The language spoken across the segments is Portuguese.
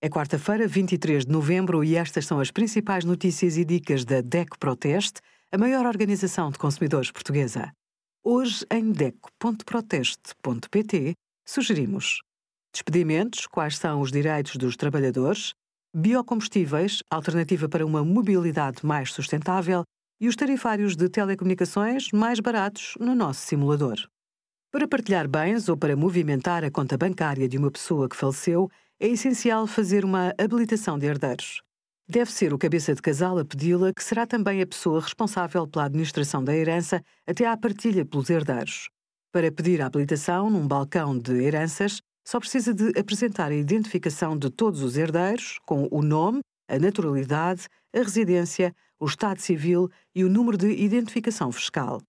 É quarta-feira, 23 de novembro, e estas são as principais notícias e dicas da DECO Proteste, a maior organização de consumidores portuguesa. Hoje, em DECO.proteste.pt, sugerimos despedimentos, quais são os direitos dos trabalhadores, biocombustíveis, alternativa para uma mobilidade mais sustentável, e os tarifários de telecomunicações mais baratos no nosso simulador. Para partilhar bens ou para movimentar a conta bancária de uma pessoa que faleceu, é essencial fazer uma habilitação de herdeiros. Deve ser o cabeça de casal a pedi-la, que será também a pessoa responsável pela administração da herança até à partilha pelos herdeiros. Para pedir a habilitação num balcão de heranças, só precisa de apresentar a identificação de todos os herdeiros, com o nome, a naturalidade, a residência, o estado civil e o número de identificação fiscal.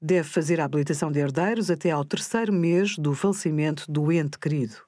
Deve fazer a habilitação de herdeiros até ao terceiro mês do falecimento do ente querido.